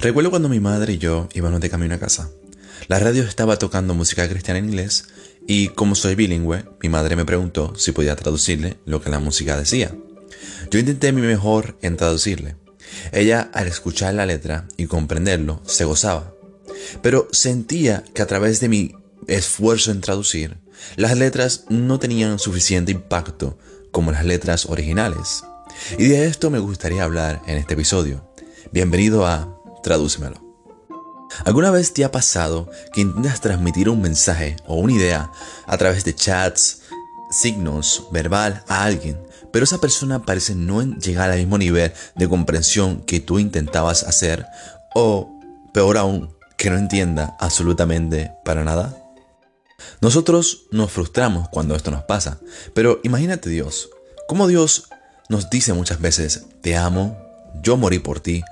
Recuerdo cuando mi madre y yo íbamos de camino a casa. La radio estaba tocando música cristiana en inglés y como soy bilingüe, mi madre me preguntó si podía traducirle lo que la música decía. Yo intenté mi mejor en traducirle. Ella, al escuchar la letra y comprenderlo, se gozaba. Pero sentía que a través de mi esfuerzo en traducir, las letras no tenían suficiente impacto como las letras originales. Y de esto me gustaría hablar en este episodio. Bienvenido a Tradúcemelo. ¿Alguna vez te ha pasado que intentas transmitir un mensaje o una idea a través de chats, signos, verbal a alguien, pero esa persona parece no llegar al mismo nivel de comprensión que tú intentabas hacer o, peor aún, que no entienda absolutamente para nada? Nosotros nos frustramos cuando esto nos pasa, pero imagínate Dios, como Dios nos dice muchas veces, te amo, yo morí por ti,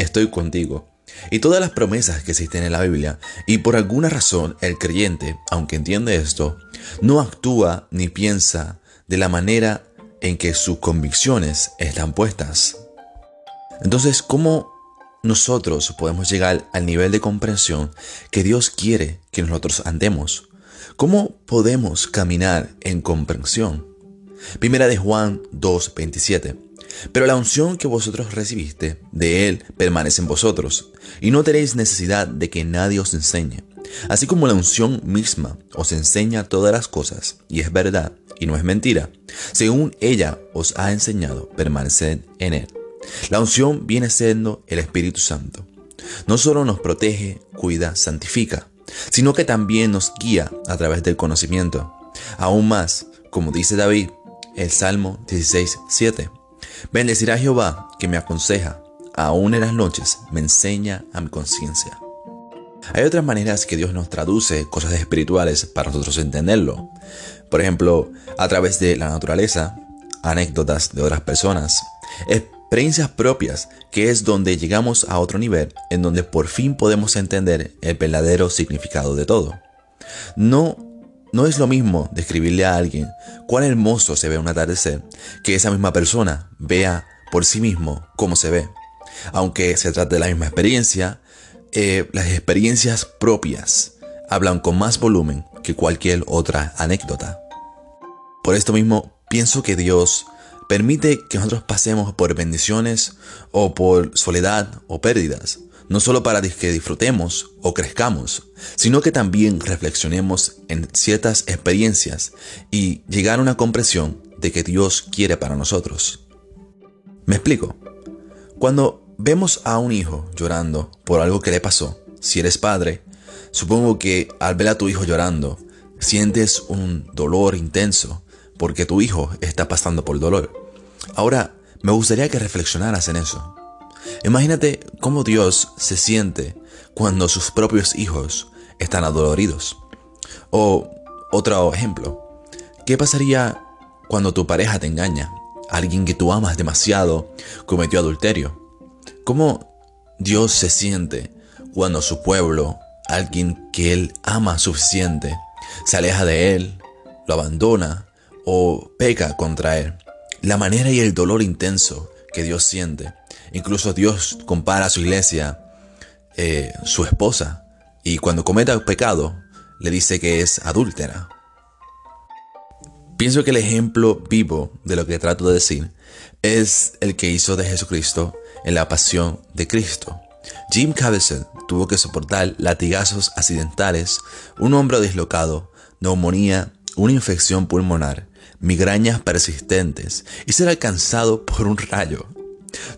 estoy contigo. Y todas las promesas que existen en la Biblia, y por alguna razón el creyente, aunque entiende esto, no actúa ni piensa de la manera en que sus convicciones están puestas. Entonces, ¿cómo nosotros podemos llegar al nivel de comprensión que Dios quiere que nosotros andemos? ¿Cómo podemos caminar en comprensión? Primera de Juan 2:27. Pero la unción que vosotros recibiste de Él permanece en vosotros, y no tenéis necesidad de que nadie os enseñe. Así como la unción misma os enseña todas las cosas, y es verdad, y no es mentira, según ella os ha enseñado, permaneced en Él. La unción viene siendo el Espíritu Santo. No solo nos protege, cuida, santifica, sino que también nos guía a través del conocimiento. Aún más, como dice David, el Salmo 16, 7. Bendecirá Jehová que me aconseja, aún en las noches me enseña a mi conciencia. Hay otras maneras que Dios nos traduce cosas espirituales para nosotros entenderlo. Por ejemplo, a través de la naturaleza, anécdotas de otras personas, experiencias propias, que es donde llegamos a otro nivel, en donde por fin podemos entender el verdadero significado de todo. No no es lo mismo describirle a alguien cuán hermoso se ve un atardecer que esa misma persona vea por sí mismo cómo se ve. Aunque se trate de la misma experiencia, eh, las experiencias propias hablan con más volumen que cualquier otra anécdota. Por esto mismo, pienso que Dios permite que nosotros pasemos por bendiciones o por soledad o pérdidas, no solo para que disfrutemos o crezcamos, sino que también reflexionemos en ciertas experiencias y llegar a una comprensión de que Dios quiere para nosotros. Me explico. Cuando vemos a un hijo llorando por algo que le pasó, si eres padre, supongo que al ver a tu hijo llorando, sientes un dolor intenso porque tu hijo está pasando por dolor. Ahora, me gustaría que reflexionaras en eso. Imagínate cómo Dios se siente cuando sus propios hijos están adoloridos. O otro ejemplo, ¿qué pasaría cuando tu pareja te engaña? Alguien que tú amas demasiado cometió adulterio. ¿Cómo Dios se siente cuando su pueblo, alguien que él ama suficiente, se aleja de él, lo abandona o peca contra él? La manera y el dolor intenso que Dios siente Incluso Dios compara a su iglesia eh, su esposa y cuando cometa pecado le dice que es adúltera. Pienso que el ejemplo vivo de lo que trato de decir es el que hizo de Jesucristo en la pasión de Cristo. Jim Caviezel tuvo que soportar latigazos accidentales, un hombro dislocado, neumonía, una infección pulmonar, migrañas persistentes y ser alcanzado por un rayo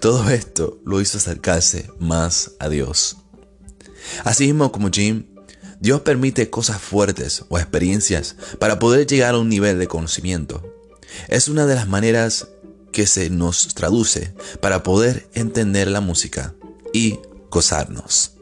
todo esto lo hizo acercarse más a Dios. Así mismo como Jim, Dios permite cosas fuertes o experiencias para poder llegar a un nivel de conocimiento. Es una de las maneras que se nos traduce para poder entender la música y gozarnos.